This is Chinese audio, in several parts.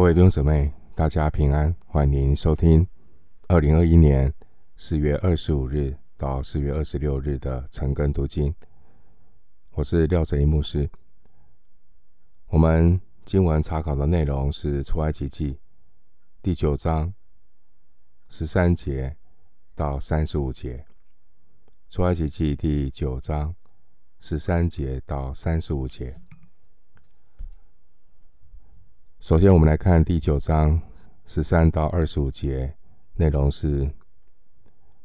各位弟兄姊妹，大家平安，欢迎您收听二零二一年四月二十五日到四月二十六日的晨更读经。我是廖哲一牧师。我们经文查考的内容是出埃及记第九章十三节到三十五节。出埃及记第九章十三节到三十五节。首先，我们来看第九章十三到二十五节，内容是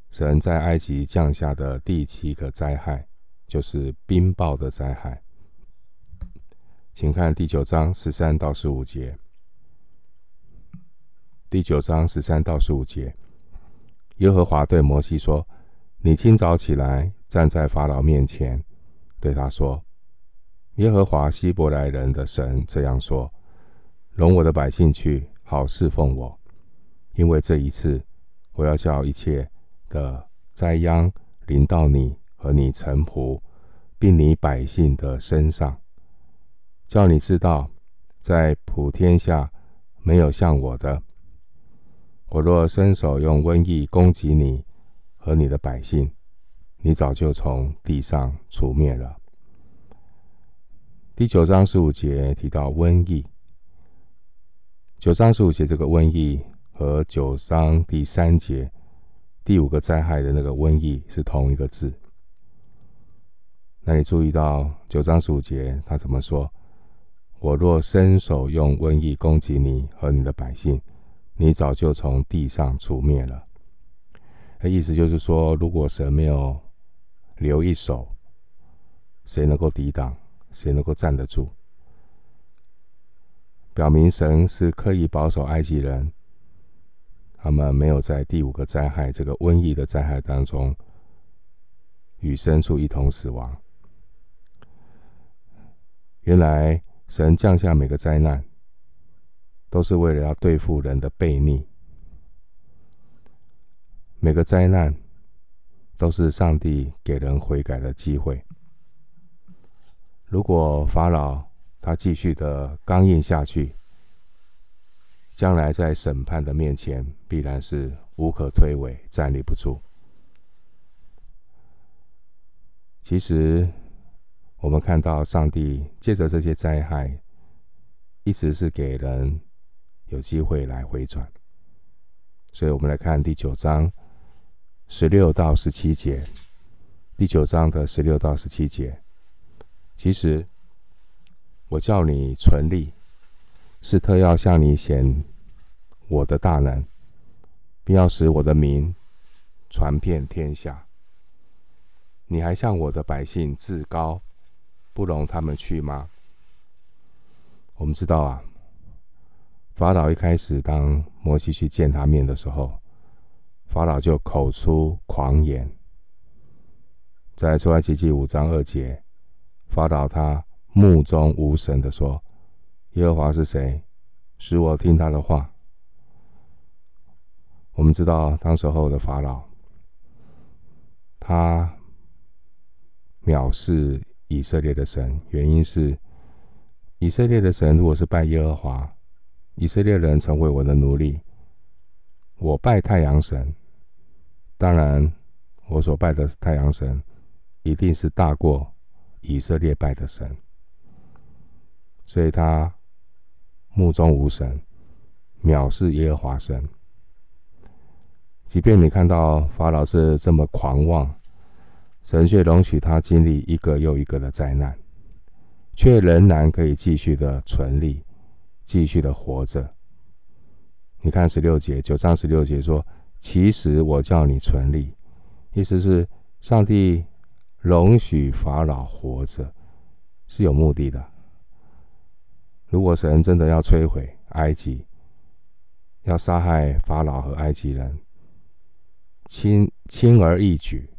神在埃及降下的第七个灾害，就是冰雹的灾害。请看第九章十三到十五节。第九章十三到十五节，耶和华对摩西说：“你清早起来，站在法老面前，对他说：耶和华希伯来人的神这样说。”容我的百姓去，好侍奉我，因为这一次，我要叫一切的灾殃临到你和你臣仆，并你百姓的身上，叫你知道，在普天下没有像我的。我若伸手用瘟疫攻击你和你的百姓，你早就从地上除灭了。第九章十五节提到瘟疫。九章十五节这个瘟疫和九章第三节第五个灾害的那个瘟疫是同一个字。那你注意到九章十五节他怎么说？我若伸手用瘟疫攻击你和你的百姓，你早就从地上除灭了。意思就是说，如果神没有留一手，谁能够抵挡？谁能够站得住？表明神是刻意保守埃及人，他们没有在第五个灾害这个瘟疫的灾害当中与牲畜一同死亡。原来神降下每个灾难，都是为了要对付人的悖逆。每个灾难都是上帝给人悔改的机会。如果法老，他继续的刚硬下去，将来在审判的面前必然是无可推诿，站立不住。其实，我们看到上帝借着这些灾害，一直是给人有机会来回转。所以，我们来看第九章十六到十七节。第九章的十六到十七节，其实。我叫你存立，是特要向你显我的大能，并要使我的名传遍天下。你还向我的百姓自高，不容他们去吗？我们知道啊，法老一开始当摩西去见他面的时候，法老就口出狂言。在出埃及记五章二节，法老他。目中无神的说：“耶和华是谁？使我听他的话。”我们知道，当时候的法老，他藐视以色列的神，原因是以色列的神如果是拜耶和华，以色列人成为我的奴隶。我拜太阳神，当然我所拜的太阳神一定是大过以色列拜的神。所以他目中无神，藐视耶和华神。即便你看到法老是这么狂妄，神却容许他经历一个又一个的灾难，却仍然可以继续的存立，继续的活着。你看十六节，九章十六节说：“其实我叫你存立，意思是上帝容许法老活着是有目的的。”如果神真的要摧毁埃及，要杀害法老和埃及人，轻轻而易举，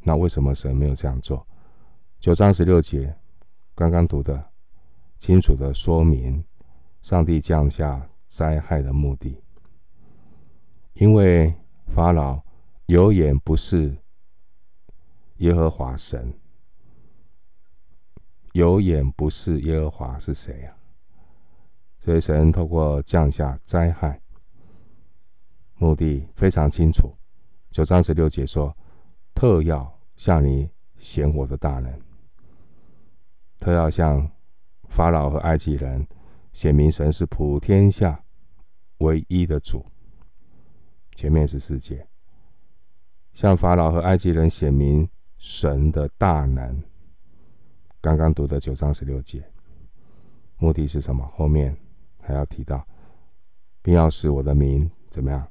那为什么神没有这样做？九章十六节刚刚读的，清楚的说明上帝降下灾害的目的，因为法老有眼不识耶和华神，有眼不识耶和华是谁啊？所以神透过降下灾害，目的非常清楚。九章十六节说：“特要向你显我的大能，特要向法老和埃及人显明神是普天下唯一的主。”前面是十四节，向法老和埃及人显明神的大能。刚刚读的九章十六节，目的是什么？后面还要提到，并要使我的名怎么样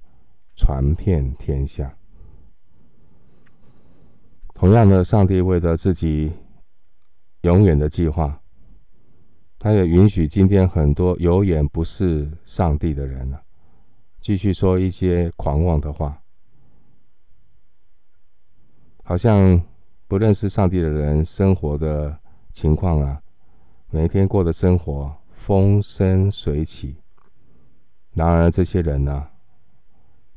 传遍天下。同样的，上帝为了自己永远的计划，他也允许今天很多有眼不识上帝的人呢、啊，继续说一些狂妄的话，好像不认识上帝的人生活的情况啊，每天过的生活风生水起。然而，这些人呢、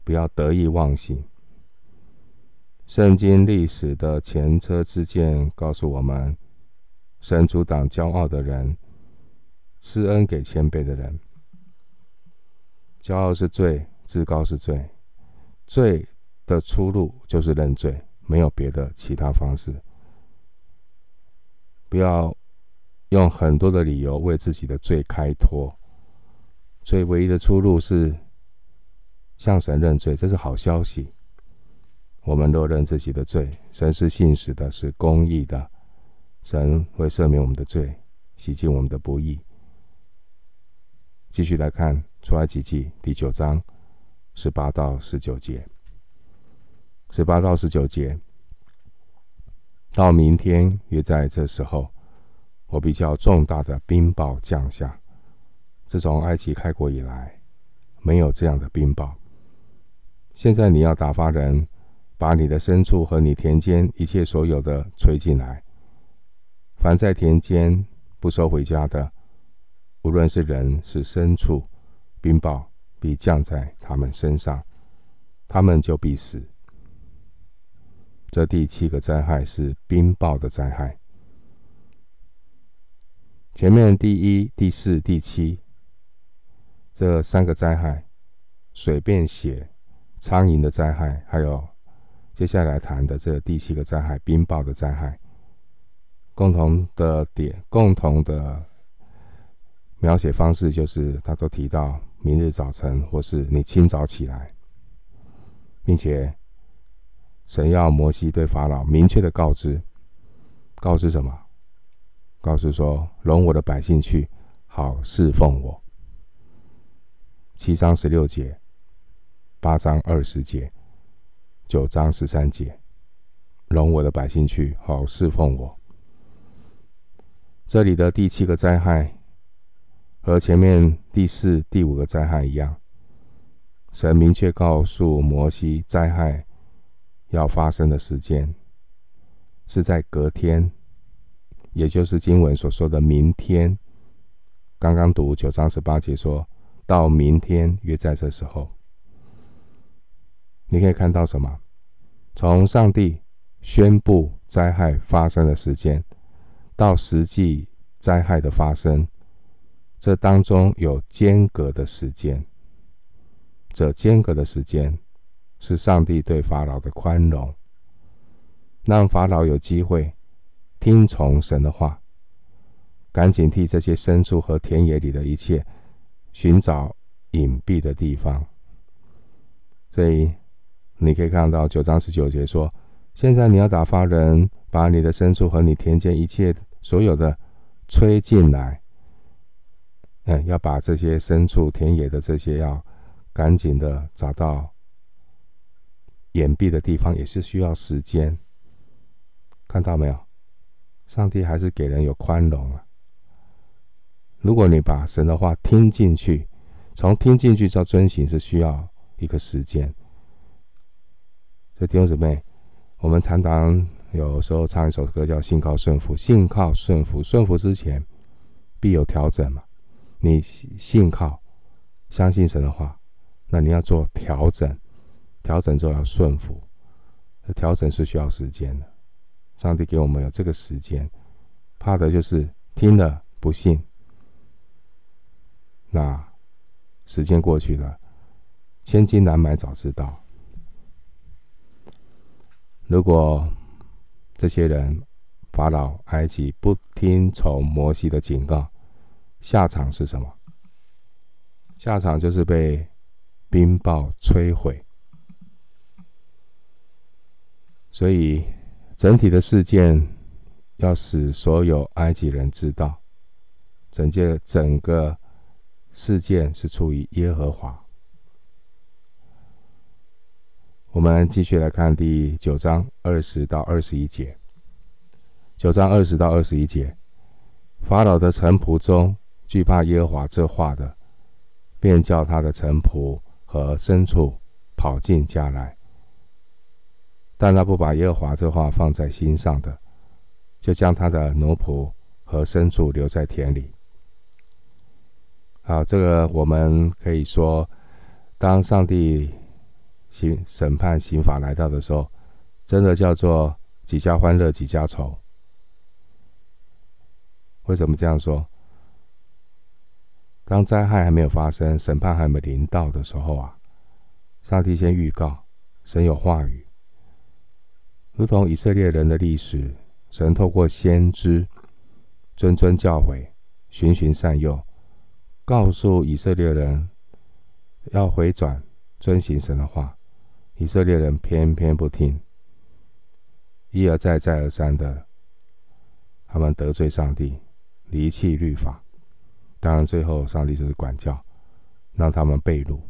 不要得意忘形。圣经历史的前车之鉴告诉我们：神阻挡骄傲的人，施恩给谦卑的人。骄傲是罪，自高是罪，罪的出路就是认罪，没有别的其他方式。不要用很多的理由为自己的罪开脱，所以唯一的出路是向神认罪，这是好消息。我们若认自己的罪，神是信实的，是公义的，神会赦免我们的罪，洗净我们的不义。继续来看出埃及记第九章十八到十九节，十八到十九节，到明天约在这时候，我比较重大的冰雹降下，自从埃及开国以来，没有这样的冰雹。现在你要打发人。把你的牲畜和你田间一切所有的催进来。凡在田间不收回家的，无论是人是牲畜，冰雹必降在他们身上，他们就必死。这第七个灾害是冰雹的灾害。前面第一、第四、第七这三个灾害，水变血、苍蝇的灾害，还有。接下来谈的这第七个灾害——冰雹的灾害，共同的点、共同的描写方式，就是他都提到明日早晨，或是你清早起来，并且神要摩西对法老明确的告知，告知什么？告诉说，容我的百姓去，好侍奉我。七章十六节，八章二十节。九章十三节，容我的百姓去，好侍奉我。这里的第七个灾害，和前面第四、第五个灾害一样，神明确告诉摩西，灾害要发生的时间是在隔天，也就是经文所说的明天。刚刚读九章十八节，说到明天约在这时候。你可以看到什么？从上帝宣布灾害发生的时间，到实际灾害的发生，这当中有间隔的时间。这间隔的时间，是上帝对法老的宽容，让法老有机会听从神的话，赶紧替这些牲畜和田野里的一切寻找隐蔽的地方。所以。你可以看到九章十九节说：“现在你要打发人，把你的牲畜和你田间一切所有的催进来。嗯，要把这些牲畜、田野的这些，要赶紧的找到隐蔽的地方，也是需要时间。看到没有？上帝还是给人有宽容啊。如果你把神的话听进去，从听进去到遵行，是需要一个时间。”所以弟兄姊妹，我们常常有时候唱一首歌叫“信靠顺服”，信靠顺服，顺服之前必有调整嘛。你信靠、相信神的话，那你要做调整，调整之后要顺服，调整是需要时间的。上帝给我们有这个时间，怕的就是听了不信，那时间过去了，千金难买早知道。如果这些人法老埃及不听从摩西的警告，下场是什么？下场就是被冰雹摧毁。所以，整体的事件要使所有埃及人知道，整件整个事件是出于耶和华。我们继续来看第九章二十到二十一节。九章二十到二十一节，法老的臣仆中惧怕耶和华这话的，便叫他的臣仆和牲畜跑进家来。但他不把耶和华这话放在心上的，就将他的奴仆和牲畜留在田里。好，这个我们可以说，当上帝。刑审判刑罚来到的时候，真的叫做几家欢乐几家愁。为什么这样说？当灾害还没有发生，审判还没临到的时候啊，上帝先预告，神有话语，如同以色列人的历史，神透过先知谆谆教诲，循循善诱，告诉以色列人要回转，遵行神的话。以色列人偏偏不听，一而再、再而三的，他们得罪上帝，离弃律法。当然，最后上帝就是管教，让他们被掳。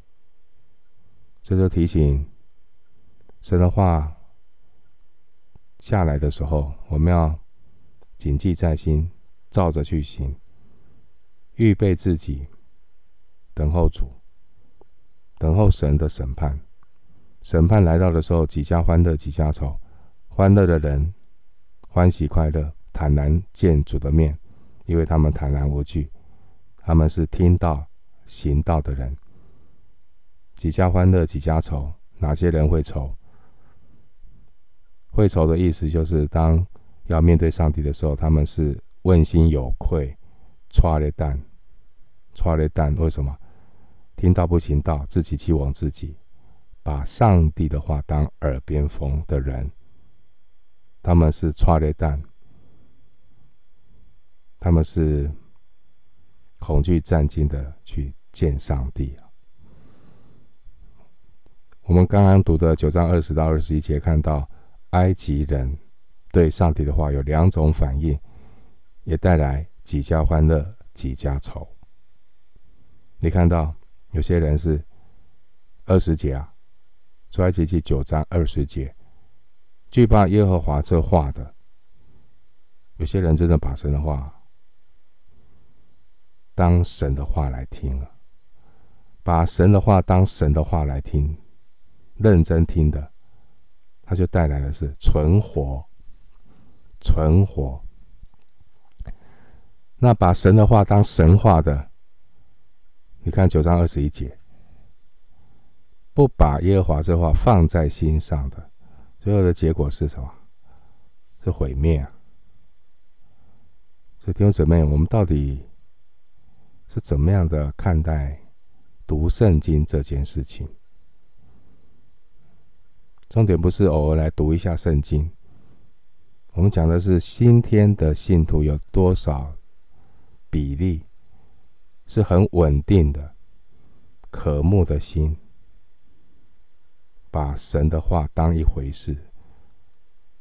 这就提醒神的话下来的时候，我们要谨记在心，照着去行，预备自己，等候主，等候神的审判。审判来到的时候，几家欢乐几家愁。欢乐的人欢喜快乐，坦然见主的面，因为他们坦然无惧。他们是听道行道的人。几家欢乐几家愁，哪些人会愁？会愁的意思就是，当要面对上帝的时候，他们是问心有愧，剉咧等，剉咧等。为什么？听到不行道，自欺欺罔自己。把上帝的话当耳边风的人，他们是剉咧等，他们是恐惧战兢的去见上帝。我们刚刚读的九章二十到二十一节，看到埃及人对上帝的话有两种反应，也带来几家欢乐几家愁。你看到有些人是二十节啊。出埃及记九章二十节，惧怕耶和华这话的，有些人真的把神的话当神的话来听了，把神的话当神的话来听，认真听的，他就带来的是存活，存活。那把神的话当神话的，你看九章二十一节。不把耶和华这话放在心上的，最后的结果是什么？是毁灭啊！所以弟兄姊妹，我们到底是怎么样的看待读圣经这件事情？重点不是偶尔来读一下圣经，我们讲的是新天的信徒有多少比例是很稳定的、渴慕的心。把神的话当一回事，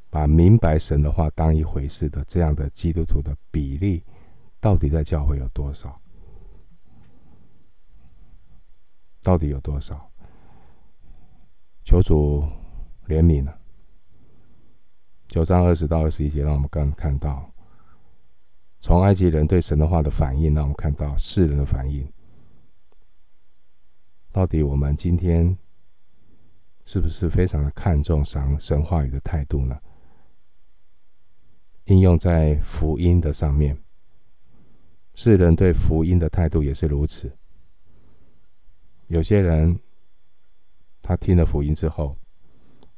把明白神的话当一回事的这样的基督徒的比例，到底在教会有多少？到底有多少？求主怜悯啊！九章二十到二十一节，让我们刚看到，从埃及人对神的话的反应，让我们看到世人的反应。到底我们今天？是不是非常的看重神神话语的态度呢？应用在福音的上面，世人对福音的态度也是如此。有些人他听了福音之后，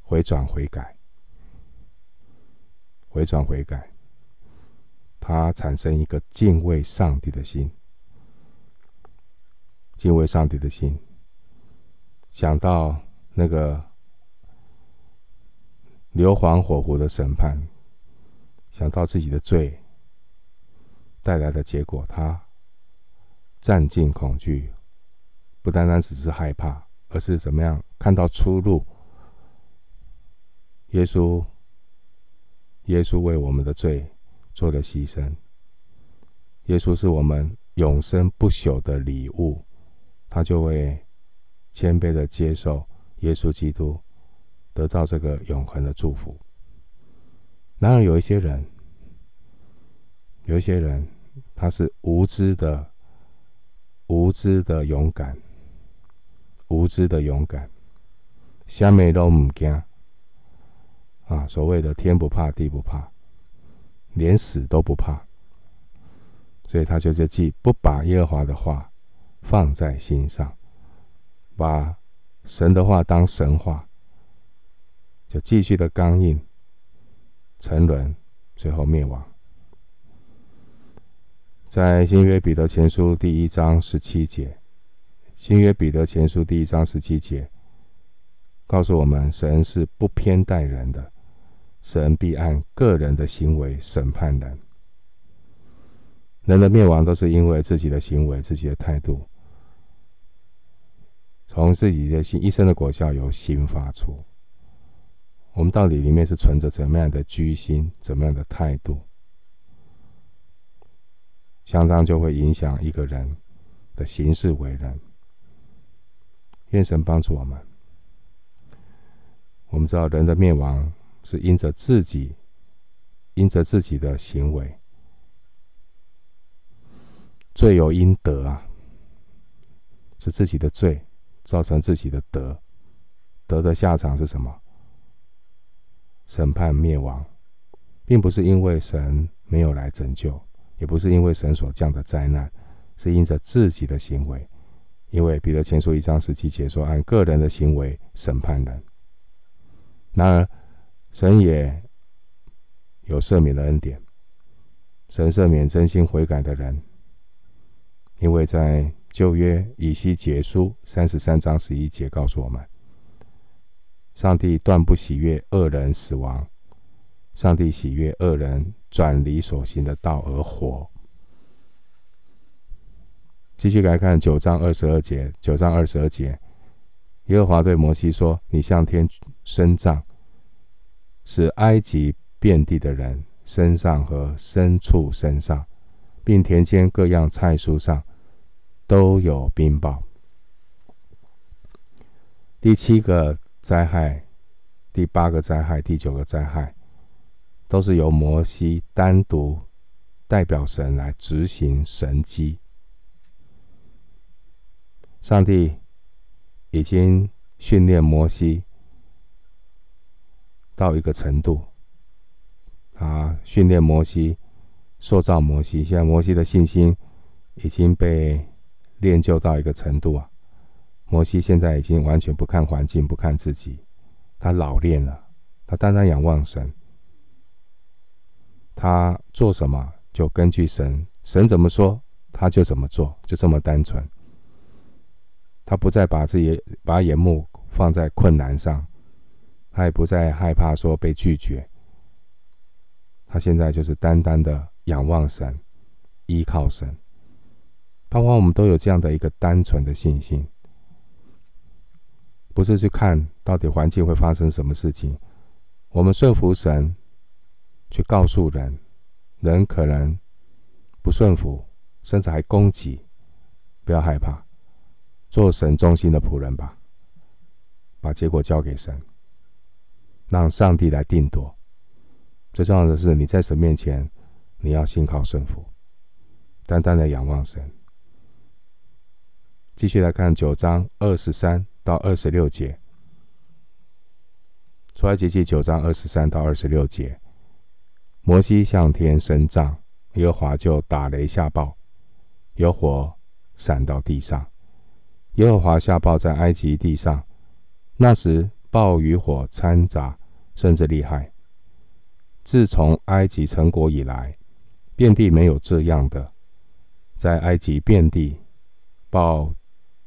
回转悔改，回转悔改，他产生一个敬畏上帝的心，敬畏上帝的心，想到那个硫磺火湖的审判，想到自己的罪带来的结果，他战尽恐惧，不单单只是害怕，而是怎么样看到出路。耶稣，耶稣为我们的罪做了牺牲。耶稣是我们永生不朽的礼物，他就会谦卑的接受耶稣基督，得到这个永恒的祝福。然而，有一些人，有一些人，他是无知的，无知的勇敢，无知的勇敢，什么都不惊。啊，所谓的天不怕地不怕，连死都不怕，所以他就就记不把耶和华的话放在心上，把神的话当神话，就继续的刚硬、沉沦，最后灭亡。在新约彼得前书第一章十七节，新约彼得前书第一章十七节告诉我们，神是不偏待人的。神必按个人的行为审判人。人的灭亡都是因为自己的行为、自己的态度。从自己的心，一生的果效由心发出。我们到底里面是存着怎么样的居心、怎么样的态度，相当就会影响一个人的行事为人。愿神帮助我们。我们知道人的灭亡。是因着自己，因着自己的行为，罪有应得啊，是自己的罪造成自己的德，德的下场是什么？审判灭亡，并不是因为神没有来拯救，也不是因为神所降的灾难，是因着自己的行为。因为彼得前书一章十七节说：“按个人的行为审判人。”然而。神也有赦免的恩典，神赦免真心悔改的人，因为在旧约以西结书三十三章十一节告诉我们，上帝断不喜悦恶人死亡，上帝喜悦恶人转离所行的道而活。继续来看九章二十二节，九章二十二节，耶和华对摩西说：“你向天伸杖。”使埃及遍地的人身上和牲畜身上，并田间各样菜蔬上都有冰雹。第七个灾害、第八个灾害、第九个灾害，都是由摩西单独代表神来执行神迹。上帝已经训练摩西。到一个程度，他训练摩西，塑造摩西。现在摩西的信心已经被练就到一个程度啊！摩西现在已经完全不看环境，不看自己，他老练了，他单单仰望神。他做什么就根据神，神怎么说他就怎么做，就这么单纯。他不再把自己把眼目放在困难上。他也不再害怕说被拒绝，他现在就是单单的仰望神，依靠神。盼望我们都有这样的一个单纯的信心，不是去看到底环境会发生什么事情，我们顺服神，去告诉人，人可能不顺服，甚至还攻击，不要害怕，做神忠心的仆人吧，把结果交给神。让上帝来定夺。最重要的是，你在神面前，你要心靠顺服，单单的仰望神。继续来看九章二十三到二十六节，出埃及记九章二十三到二十六节，摩西向天伸杖，耶和华就打雷下雹，有火闪到地上，耶和华下暴在埃及地上，那时。暴雨火掺杂，甚至厉害。自从埃及成国以来，遍地没有这样的。在埃及遍地，暴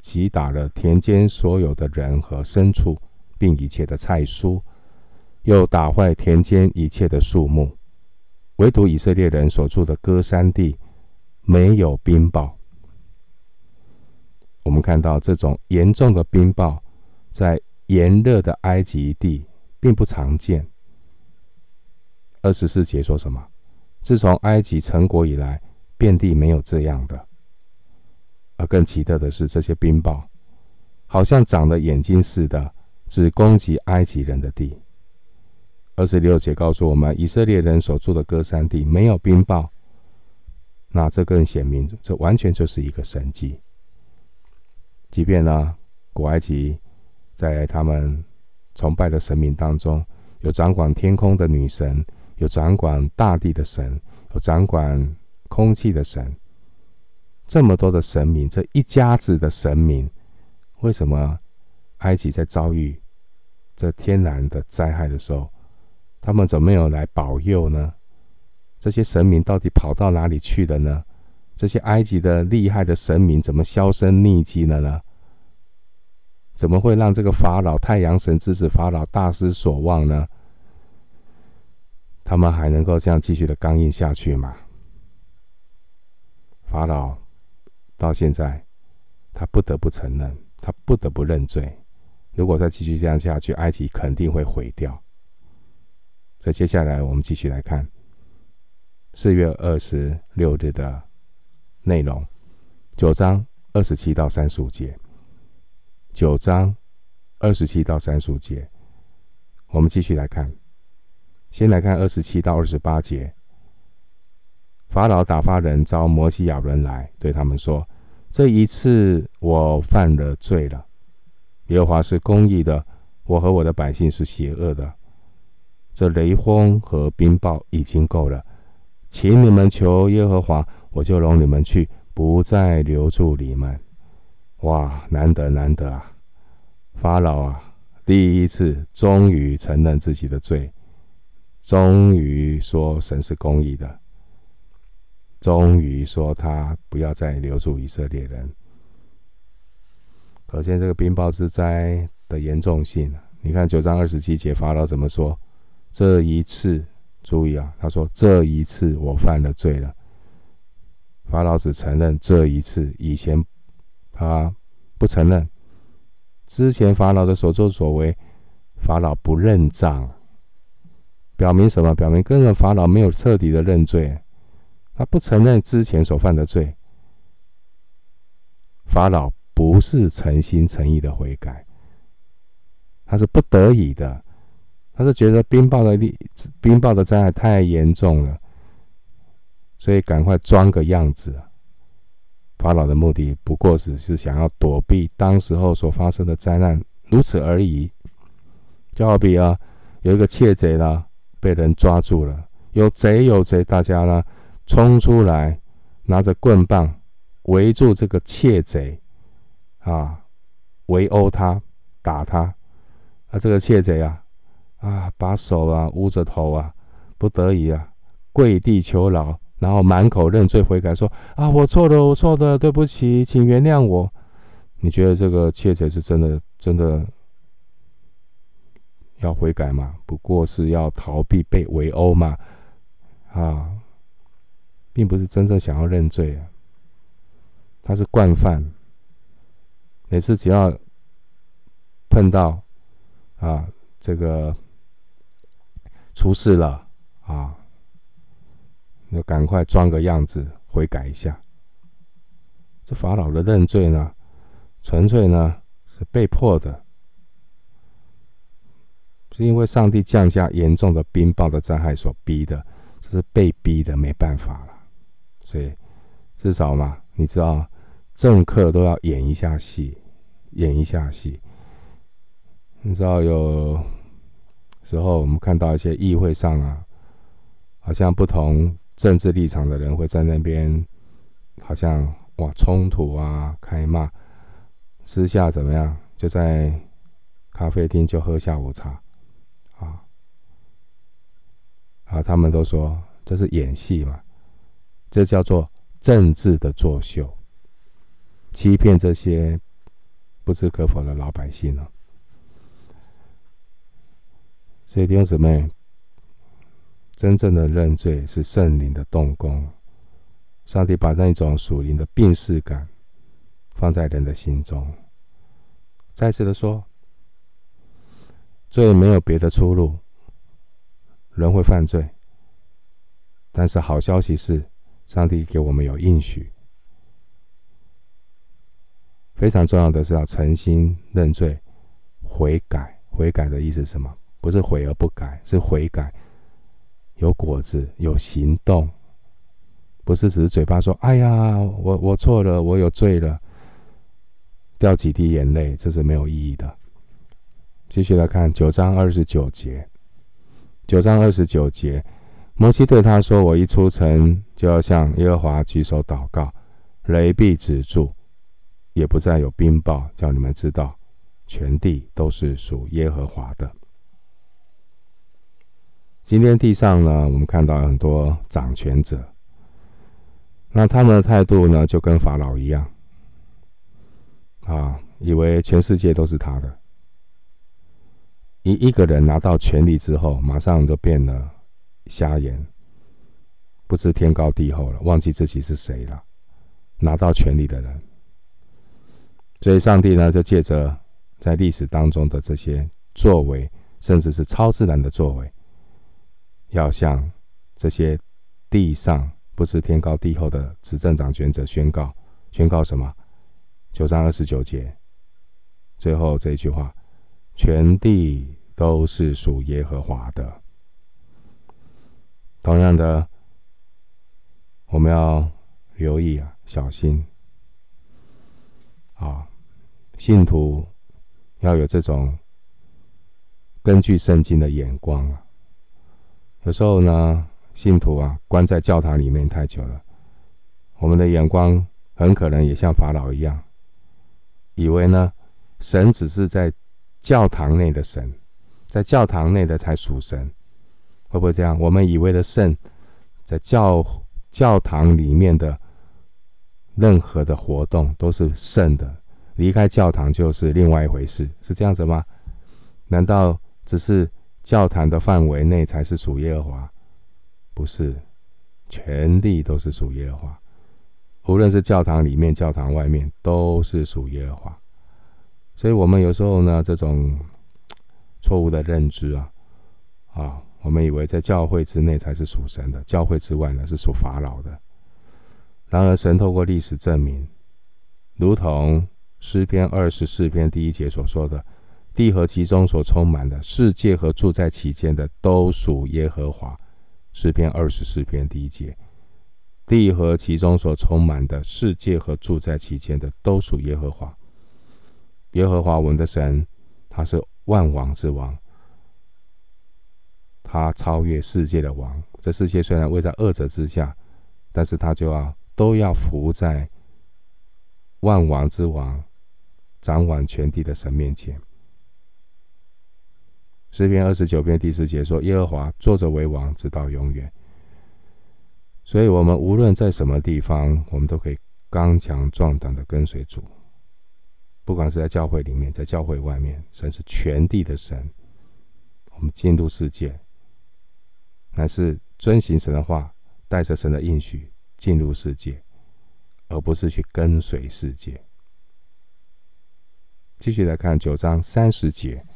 击打了田间所有的人和牲畜，并一切的菜蔬，又打坏田间一切的树木，唯独以色列人所住的歌山地没有冰雹。我们看到这种严重的冰雹，在炎热的埃及地并不常见。二十四节说什么？自从埃及成国以来，遍地没有这样的。而更奇特的是，这些冰雹好像长了眼睛似的，只攻击埃及人的地。二十六节告诉我们，以色列人所住的歌山地没有冰雹。那这更显明，这完全就是一个神迹。即便呢，古埃及在他们崇拜的神明当中，有掌管天空的女神，有掌管大地的神，有掌管空气的神。这么多的神明，这一家子的神明，为什么埃及在遭遇这天然的灾害的时候，他们怎么没有来保佑呢？这些神明到底跑到哪里去了呢？这些埃及的厉害的神明怎么销声匿迹了呢？怎么会让这个法老太阳神之子法老大失所望呢？他们还能够这样继续的刚硬下去吗？法老。到现在，他不得不承认，他不得不认罪。如果再继续这样下去，埃及肯定会毁掉。所以接下来我们继续来看四月二十六日的内容，九章二十七到三十五节。九章二十七到三十五节，我们继续来看。先来看二十七到二十八节。法老打发人招摩西、亚伦来，对他们说：“这一次我犯了罪了。耶和华是公义的，我和我的百姓是邪恶的。这雷轰和冰雹已经够了，请你们求耶和华，我就容你们去，不再留住你们。”哇，难得难得啊！法老啊，第一次终于承认自己的罪，终于说神是公义的。终于说他不要再留住以色列人，可见这个冰雹之灾的严重性。你看九章二十七节，法老怎么说？这一次，注意啊，他说这一次我犯了罪了。法老只承认这一次，以前他不承认。之前法老的所作所为，法老不认账，表明什么？表明根本法老没有彻底的认罪。他不承认之前所犯的罪，法老不是诚心诚意的悔改，他是不得已的，他是觉得冰雹的力、冰雹的灾害太严重了，所以赶快装个样子。法老的目的不过只是想要躲避当时候所发生的灾难，如此而已。就好比啊，有一个窃贼啦，被人抓住了，有贼有贼，大家呢？冲出来，拿着棍棒围住这个窃贼，啊，围殴他，打他。啊，这个窃贼啊，啊，把手啊捂着头啊，不得已啊，跪地求饶，然后满口认罪悔改，说：“啊，我错了，我错了，对不起，请原谅我。”你觉得这个窃贼是真的真的要悔改吗？不过是要逃避被围殴嘛，啊。并不是真正想要认罪啊，他是惯犯。每次只要碰到啊这个出事了啊，就赶快装个样子悔改一下。这法老的认罪呢，纯粹呢是被迫的，是因为上帝降下严重的冰雹的灾害所逼的，这是被逼的，没办法了。所以，至少嘛，你知道，政客都要演一下戏，演一下戏。你知道，有时候我们看到一些议会上啊，好像不同政治立场的人会在那边，好像哇冲突啊，开骂，私下怎么样，就在咖啡厅就喝下午茶，啊，啊，他们都说这是演戏嘛。这叫做政治的作秀，欺骗这些不知可否的老百姓了。所以弟兄姊妹，真正的认罪是圣灵的动工，上帝把那种属灵的病逝感放在人的心中。再次的说，罪没有别的出路，人会犯罪，但是好消息是，上帝给我们有应许。非常重要的是要诚心认罪、悔改。悔改的意思是什么？不是悔而不改，是悔改，有果子，有行动，不是只是嘴巴说：“哎呀，我我错了，我有罪了。”掉几滴眼泪，这是没有意义的。继续来看九章二十九节。九章二十九节，摩西对他说：“我一出城，就要向耶和华举手祷告，雷必止住。”也不再有冰雹，叫你们知道，全地都是属耶和华的。今天地上呢，我们看到很多掌权者，那他们的态度呢，就跟法老一样，啊，以为全世界都是他的。一一个人拿到权力之后，马上就变了瞎眼，不知天高地厚了，忘记自己是谁了。拿到权力的人。所以，上帝呢，就借着在历史当中的这些作为，甚至是超自然的作为，要向这些地上不知天高地厚的执政掌权者宣告：宣告什么？九章二十九节最后这一句话：全地都是属耶和华的。同样的，我们要留意啊，小心啊。信徒要有这种根据圣经的眼光啊。有时候呢，信徒啊关在教堂里面太久了，我们的眼光很可能也像法老一样，以为呢神只是在教堂内的神，在教堂内的才属神，会不会这样？我们以为的圣，在教教堂里面的任何的活动都是圣的。离开教堂就是另外一回事，是这样子吗？难道只是教堂的范围内才是属耶和华？不是，全地都是属耶和华。无论是教堂里面、教堂外面，都是属耶和华。所以，我们有时候呢，这种错误的认知啊，啊，我们以为在教会之内才是属神的，教会之外呢是属法老的。然而，神透过历史证明，如同。诗篇二十四篇第一节所说的：“地和其中所充满的，世界和住在其间的，都属耶和华。”诗篇二十四篇第一节：“地和其中所充满的，世界和住在其间的，都属耶和华。”耶和华我们的神，他是万王之王，他超越世界的王。这世界虽然位在恶者之下，但是他就要都要服在万王之王。掌管全地的神面前，诗篇二十九篇第四节说：“耶和华坐着为王，直到永远。”所以，我们无论在什么地方，我们都可以刚强壮胆的跟随主。不管是在教会里面，在教会外面，神是全地的神。我们进入世界，乃是遵行神的话，带着神的应许进入世界，而不是去跟随世界。继续来看九章三十节。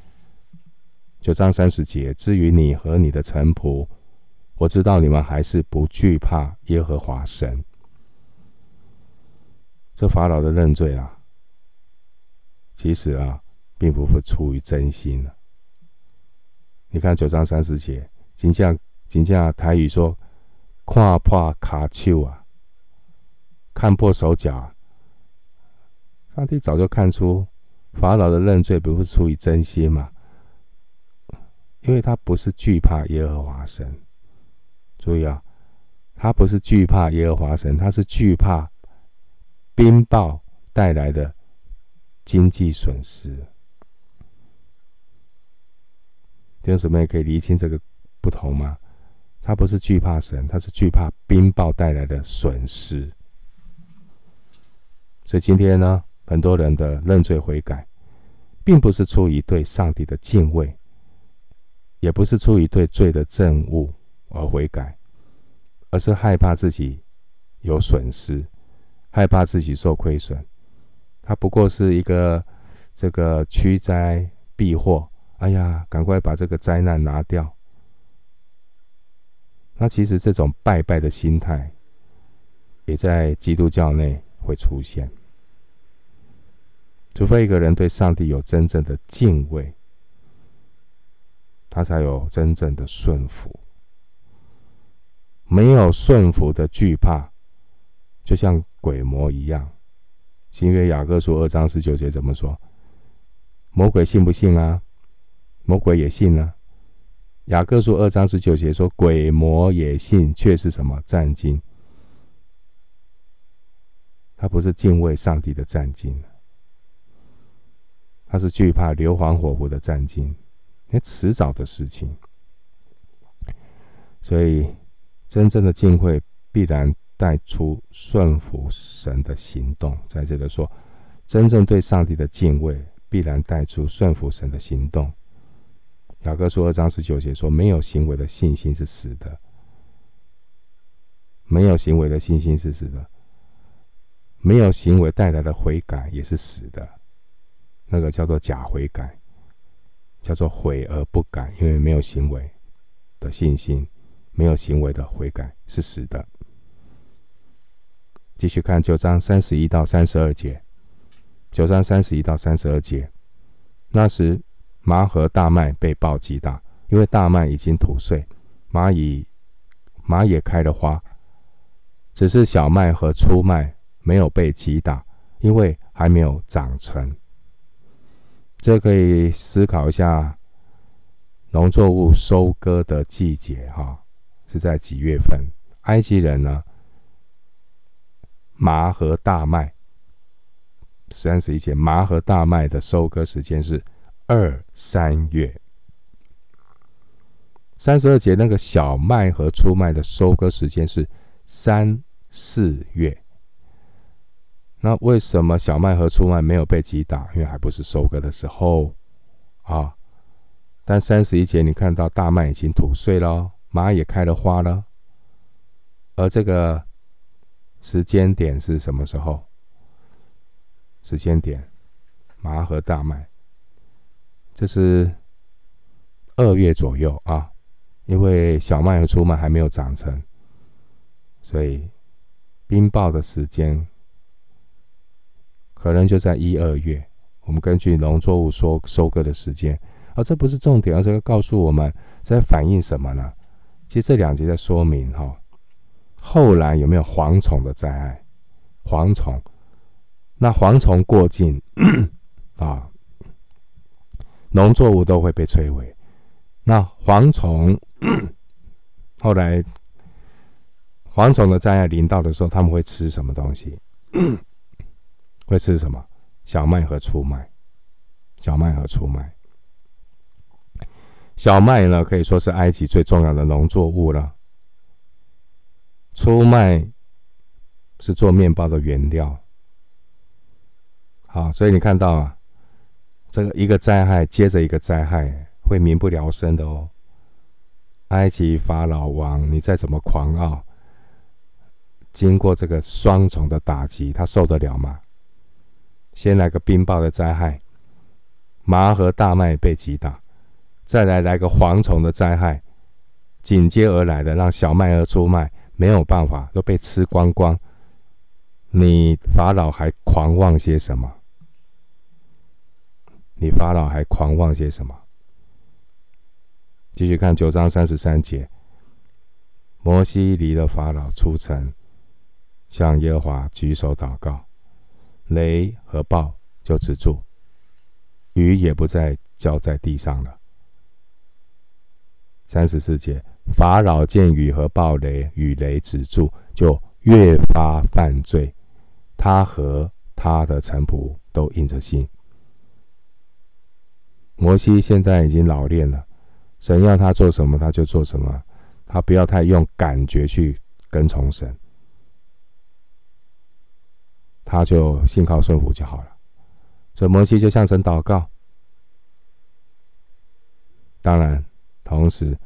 九章三十节，至于你和你的臣仆，我知道你们还是不惧怕耶和华神。这法老的认罪啊，其实啊，并不是出于真心。你看九章三十节，金价金价台语说，看破卡丘啊，看破手脚。上帝早就看出。法老的认罪不是出于真心嘛？因为他不是惧怕耶和华神。注意啊，他不是惧怕耶和华神，他是惧怕冰雹带来的经济损失。弟兄姊妹可以厘清这个不同吗？他不是惧怕神，他是惧怕冰雹带来的损失。所以今天呢，很多人的认罪悔改，并不是出于对上帝的敬畏，也不是出于对罪的憎恶而悔改，而是害怕自己有损失，害怕自己受亏损。他不过是一个这个驱灾避祸，哎呀，赶快把这个灾难拿掉。那其实这种拜拜的心态，也在基督教内会出现。除非一个人对上帝有真正的敬畏，他才有真正的顺服。没有顺服的惧怕，就像鬼魔一样。新约雅各书二章十九节怎么说？魔鬼信不信啊？魔鬼也信啊。雅各书二章十九节说：“鬼魔也信，却是什么？战兢。他不是敬畏上帝的战兢，他是惧怕硫磺火湖的战兢，那迟早的事情。所以，真正的敬畏必然。”带出顺服神的行动，在这里说，真正对上帝的敬畏，必然带出顺服神的行动。雅各书二章十九节说：“没有行为的信心是死的，没有行为的信心是死的，没有行为带来的悔改也是死的。那个叫做假悔改，叫做悔而不改，因为没有行为的信心，没有行为的悔改是死的。”继续看九章三十一到三十二节。九章三十一到三十二节，那时麻和大麦被暴击打，因为大麦已经吐穗，蚂蚁麻也开了花，只是小麦和粗麦没有被击打，因为还没有长成。这可以思考一下，农作物收割的季节，哈，是在几月份？埃及人呢？麻和大麦，三十一节，麻和大麦的收割时间是二三月。三十二节，那个小麦和粗麦的收割时间是三四月。那为什么小麦和粗麦没有被击打？因为还不是收割的时候啊。但三十一节，你看到大麦已经吐穗了，麻也开了花了，而这个。时间点是什么时候？时间点，麻和大麦，这是二月左右啊，因为小麦和粗麦还没有长成，所以冰雹的时间可能就在一二月。我们根据农作物收收割的时间，而这不是重点，而这个告诉我们在反映什么呢？其实这两节在说明哈。后来有没有蝗虫的灾害？蝗虫，那蝗虫过境 啊，农作物都会被摧毁。那蝗虫 后来蝗虫的灾害临到的时候，他们会吃什么东西？会吃什么？小麦和粗麦。小麦和粗麦。小麦呢，可以说是埃及最重要的农作物了。粗麦是做面包的原料，好，所以你看到啊，这个一个灾害接着一个灾害，会民不聊生的哦。埃及法老王，你再怎么狂傲，经过这个双重的打击，他受得了吗？先来个冰雹的灾害，麻和大麦被击打，再来来个蝗虫的灾害，紧接而来的让小麦和粗麦。没有办法，都被吃光光。你法老还狂妄些什么？你法老还狂妄些什么？继续看九章三十三节，摩西离了法老出城，向耶和华举手祷告，雷和暴就止住，雨也不再浇在地上了。三十四节。法老见雨和暴雷与雷止住，就越发犯罪。他和他的臣仆都硬着心。摩西现在已经老练了，神要他做什么，他就做什么。他不要太用感觉去跟从神，他就信靠顺服就好了。所以摩西就向神祷告。当然，同时，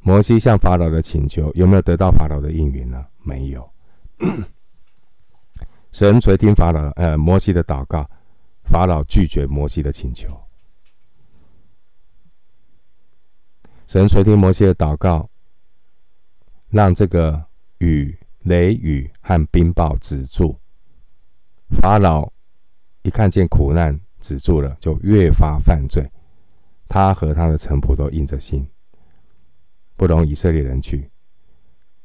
摩西向法老的请求有没有得到法老的应允呢？没有。神垂听法老呃摩西的祷告，法老拒绝摩西的请求。神垂听摩西的祷告，让这个雨、雷雨和冰雹止住。法老一看见苦难止住了，就越发犯罪。他和他的臣仆都硬着心，不容以色列人去。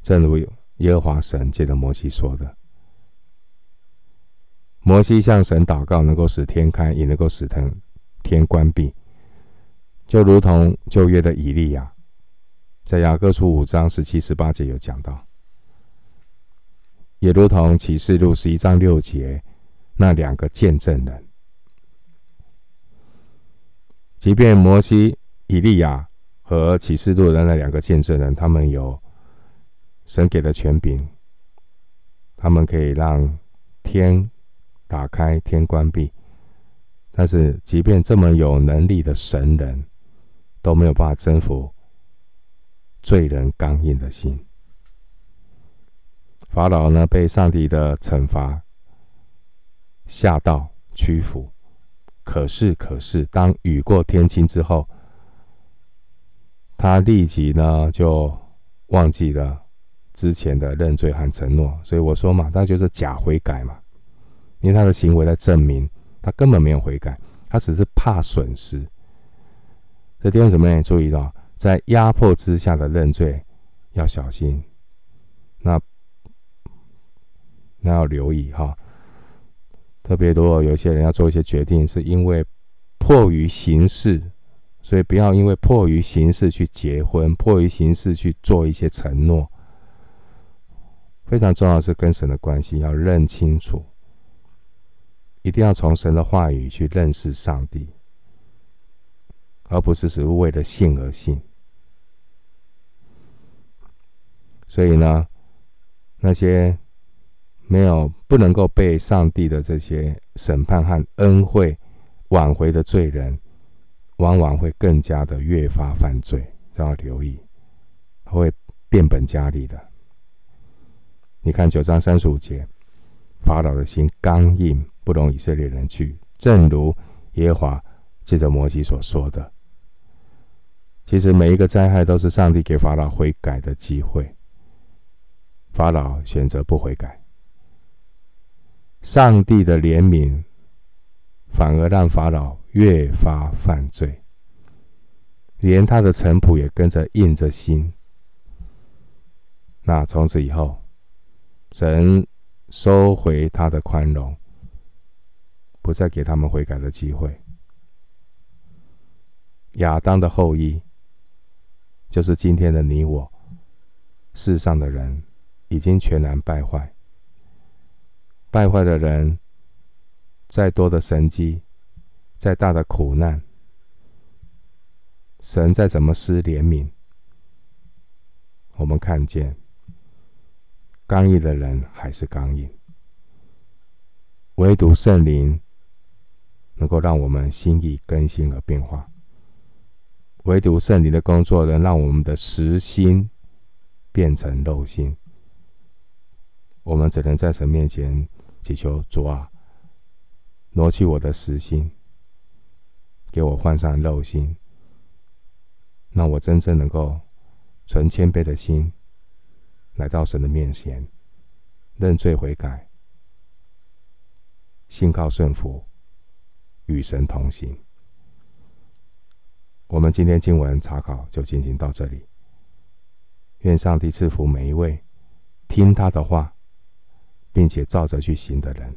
正如耶和华神借着摩西说的。摩西向神祷告，能够使天开，也能够使天天关闭，就如同旧约的以利亚，在雅各书五章十七、十八节有讲到，也如同启示录十一章六节那两个见证人，即便摩西、以利亚和启示录的那两个见证人，他们有神给的权柄，他们可以让天。打开天关闭，但是即便这么有能力的神人，都没有办法征服罪人刚硬的心。法老呢，被上帝的惩罚吓到屈服，可是可是当雨过天晴之后，他立即呢就忘记了之前的认罪和承诺。所以我说嘛，那就是假悔改嘛。因为他的行为在证明他根本没有悔改，他只是怕损失。这弟兄姊妹也注意到，在压迫之下的认罪要小心，那那要留意哈。特别多有些人要做一些决定，是因为迫于形势，所以不要因为迫于形势去结婚，迫于形势去做一些承诺。非常重要是跟神的关系要认清楚。一定要从神的话语去认识上帝，而不是只是为了信而信。所以呢，那些没有不能够被上帝的这些审判和恩惠挽回的罪人，往往会更加的越发犯罪。都要留意，他会变本加厉的。你看九章三十五节，法老的心刚硬。不容以色列人去，正如耶和华借着摩西所说的。其实每一个灾害都是上帝给法老悔改的机会，法老选择不悔改，上帝的怜悯反而让法老越发犯罪，连他的臣仆也跟着硬着心。那从此以后，神收回他的宽容。不再给他们悔改的机会。亚当的后裔，就是今天的你我，世上的人，已经全然败坏。败坏的人，再多的神迹，再大的苦难，神再怎么施怜悯，我们看见刚硬的人还是刚硬，唯独圣灵。能够让我们心意更新而变化，唯独圣灵的工作能让我们的实心变成肉心。我们只能在神面前祈求主啊，挪去我的实心，给我换上肉心，让我真正能够存谦卑的心来到神的面前，认罪悔改，信靠顺服。与神同行。我们今天经文查考就进行到这里。愿上帝赐福每一位听他的话，并且照着去行的人。